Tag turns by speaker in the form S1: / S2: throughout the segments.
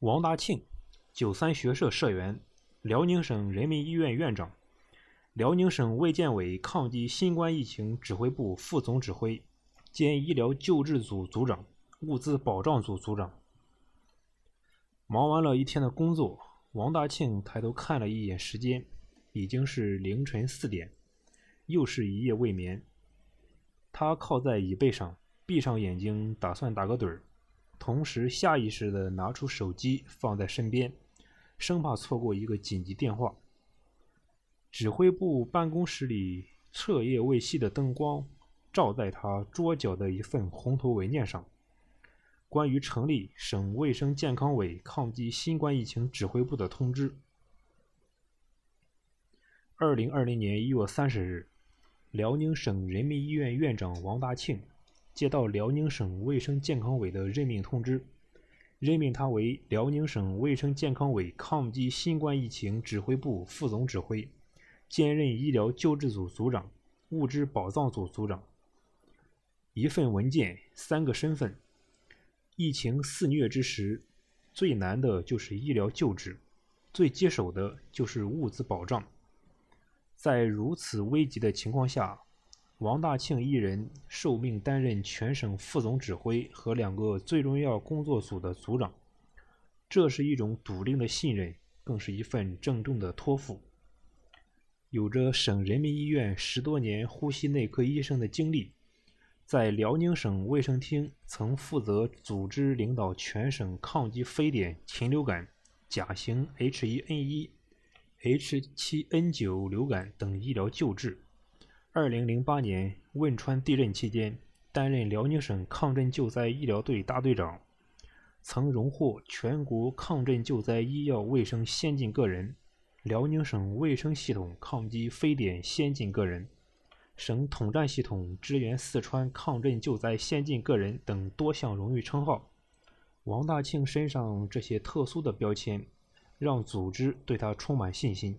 S1: 王大庆，九三学社社员，辽宁省人民医院院长，辽宁省卫健委抗击新冠疫情指挥部副总指挥兼医疗救治组组长、物资保障组组长。忙完了一天的工作，王大庆抬头看了一眼时间，已经是凌晨四点，又是一夜未眠。他靠在椅背上，闭上眼睛，打算打个盹儿。同时，下意识地拿出手机放在身边，生怕错过一个紧急电话。指挥部办公室里彻夜未熄的灯光，照在他桌角的一份红头文件上：关于成立省卫生健康委抗击新冠疫情指挥部的通知。二零二零年一月三十日，辽宁省人民医院院长王大庆。接到辽宁省卫生健康委的任命通知，任命他为辽宁省卫生健康委抗击新冠疫情指挥部副总指挥，兼任医疗救治组组长、物资保障组组长。一份文件，三个身份。疫情肆虐之时，最难的就是医疗救治，最棘手的就是物资保障。在如此危急的情况下。王大庆一人受命担任全省副总指挥和两个最重要工作组的组长，这是一种笃定的信任，更是一份郑重的托付。有着省人民医院十多年呼吸内科医生的经历，在辽宁省卫生厅曾负责组织领导全省抗击非典、禽流感、甲型 H1N1、H7N9 流感等医疗救治。二零零八年汶川地震期间，担任辽宁省抗震救灾医疗队大队长，曾荣获全国抗震救灾医药卫生先进个人、辽宁省卫生系统抗击非典先进个人、省统战系统支援四川抗震救灾先进个人等多项荣誉称号。王大庆身上这些特殊的标签，让组织对他充满信心，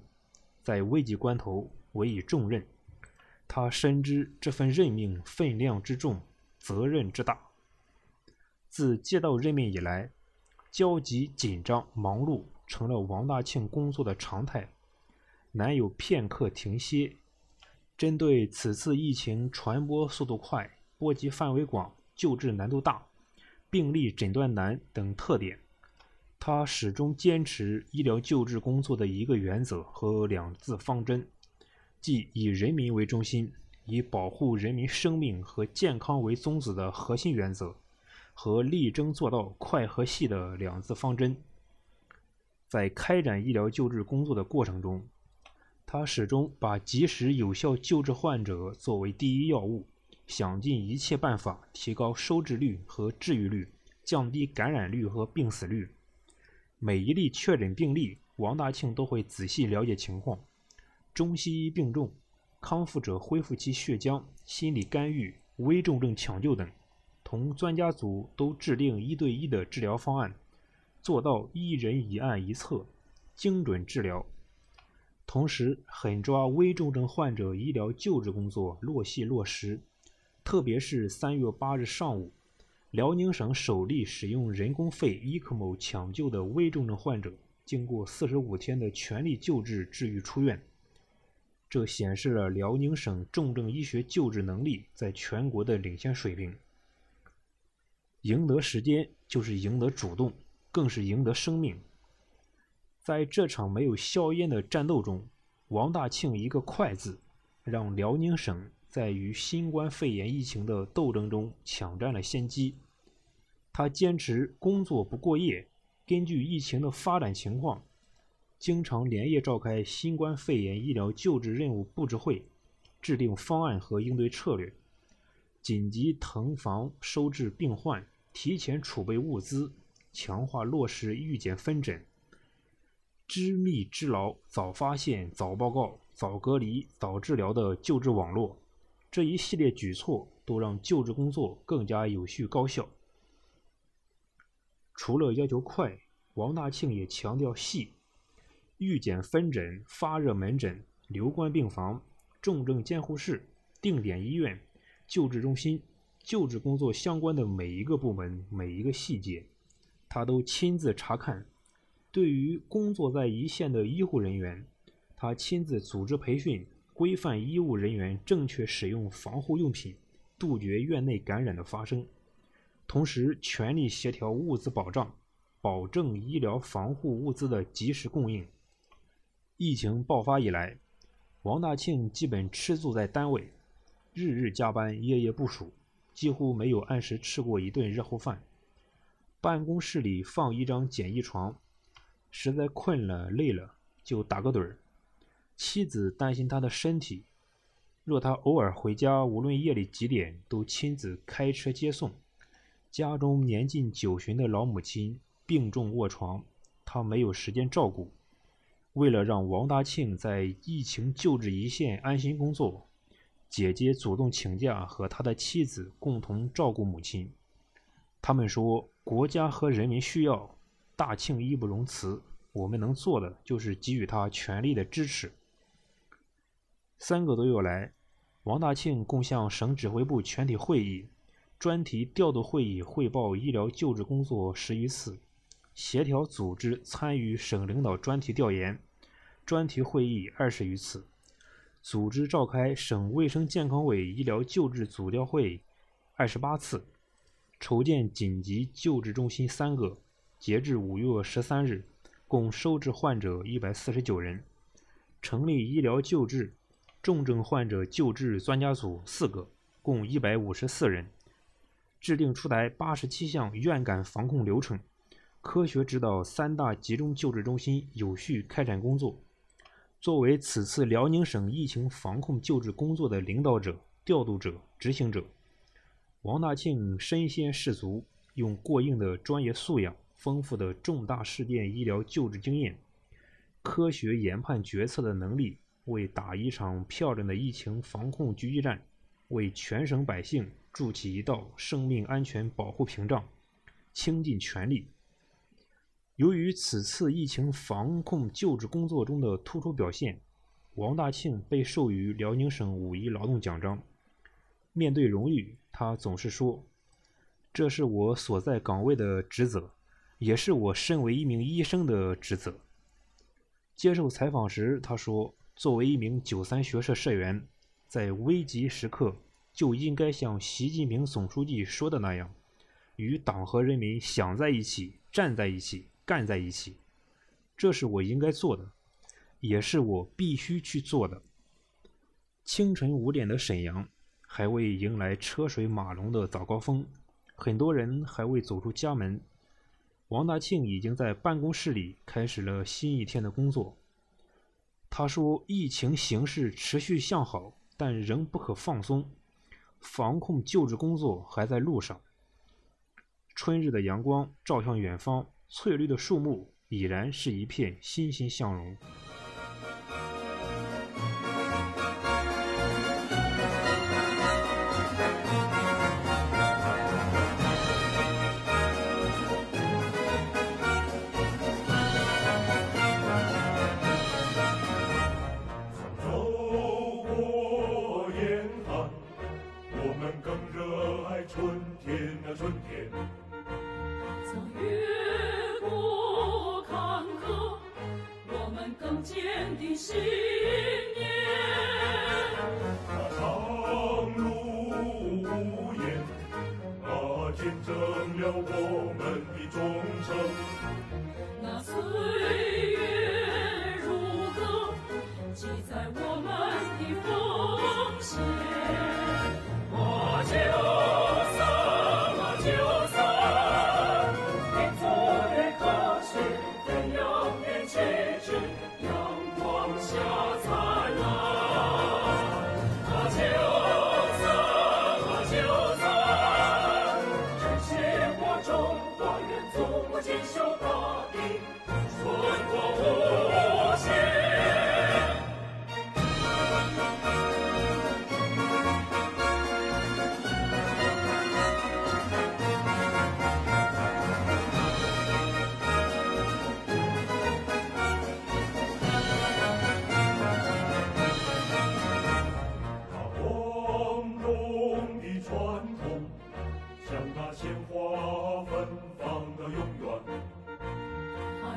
S1: 在危急关头委以重任。他深知这份任命分量之重，责任之大。自接到任命以来，焦急、紧张、忙碌成了王大庆工作的常态，难有片刻停歇。针对此次疫情传播速度快、波及范围广、救治难度大、病例诊断难等特点，他始终坚持医疗救治工作的一个原则和两字方针。即以人民为中心，以保护人民生命和健康为宗旨的核心原则，和力争做到快和细的两字方针。在开展医疗救治工作的过程中，他始终把及时有效救治患者作为第一要务，想尽一切办法提高收治率和治愈率，降低感染率和病死率。每一例确诊病例，王大庆都会仔细了解情况。中西医并重，康复者恢复期血浆、心理干预、危重症抢救等，同专家组都制定一对一的治疗方案，做到一人一案一策，精准治疗。同时，狠抓危重症患者医疗救治工作落细落实。特别是三月八日上午，辽宁省首例使用人工肺 ECMO 抢救的危重症患者，经过四十五天的全力救治治愈出院。这显示了辽宁省重症医学救治能力在全国的领先水平。赢得时间就是赢得主动，更是赢得生命。在这场没有硝烟的战斗中，王大庆一个“快”字，让辽宁省在与新冠肺炎疫情的斗争中抢占了先机。他坚持工作不过夜，根据疫情的发展情况。经常连夜召开新冠肺炎医疗救治任务布置会，制定方案和应对策略，紧急腾房收治病患，提前储备物资，强化落实预检分诊、知密知牢、早发现、早报告、早隔离、早治疗的救治网络。这一系列举措都让救治工作更加有序高效。除了要求快，王大庆也强调细。预检分诊、发热门诊、留观病房、重症监护室、定点医院、救治中心，救治工作相关的每一个部门、每一个细节，他都亲自查看、对于工作在一线的医护人员，他亲自组织培训，规范医务人员正确使用防护用品，杜绝院内感染的发生。同时，全力协调物资保障，保证医疗防护物资的及时供应。疫情爆发以来，王大庆基本吃住在单位，日日加班，夜夜部署，几乎没有按时吃过一顿热乎饭。办公室里放一张简易床，实在困了累了就打个盹儿。妻子担心他的身体，若他偶尔回家，无论夜里几点，都亲自开车接送。家中年近九旬的老母亲病重卧床，他没有时间照顾。为了让王大庆在疫情救治一线安心工作，姐姐主动请假和他的妻子共同照顾母亲。他们说：“国家和人民需要，大庆义不容辞。我们能做的就是给予他全力的支持。”三个多月来，王大庆共向省指挥部全体会议。专题调度会议汇报医疗救治工作十余次，协调组织参与省领导专题调研、专题会议二十余次，组织召开省卫生健康委医疗救治组调会二十八次，筹建紧急救治中心三个，截至五月十三日，共收治患者一百四十九人，成立医疗救治重症患者救治专家组四个，共一百五十四人。制定出台八十七项院感防控流程，科学指导三大集中救治中心有序开展工作。作为此次辽宁省疫情防控救治工作的领导者、调度者、执行者，王大庆身先士卒，用过硬的专业素养、丰富的重大事件医疗救治经验、科学研判决策的能力，为打一场漂亮的疫情防控狙击战，为全省百姓。筑起一道生命安全保护屏障，倾尽全力。由于此次疫情防控救治工作中的突出表现，王大庆被授予辽宁省五一劳动奖章。面对荣誉，他总是说：“这是我所在岗位的职责，也是我身为一名医生的职责。”接受采访时，他说：“作为一名九三学社社员，在危急时刻。”就应该像习近平总书记说的那样，与党和人民想在一起、站在一起、干在一起。这是我应该做的，也是我必须去做的。清晨五点的沈阳还未迎来车水马龙的早高峰，很多人还未走出家门。王大庆已经在办公室里开始了新一天的工作。他说：“疫情形势持续向好，但仍不可放松。”防控救治工作还在路上。春日的阳光照向远方，翠绿的树木已然是一片欣欣向荣。
S2: 成了我们的忠诚，那岁月如歌，记载我们的奉献。我九三啊九三，民族的歌曲，飞扬的旗帜，阳光下。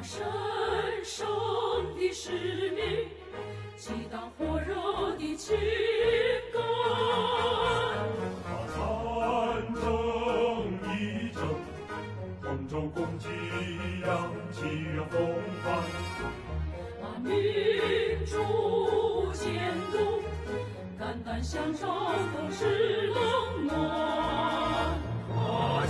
S3: 神
S2: 圣的使命，激荡火热的情感。
S4: 把战争一征，同舟共济，扬起风帆。
S2: 把民主监督，肝胆相照，不是冷暖。啊！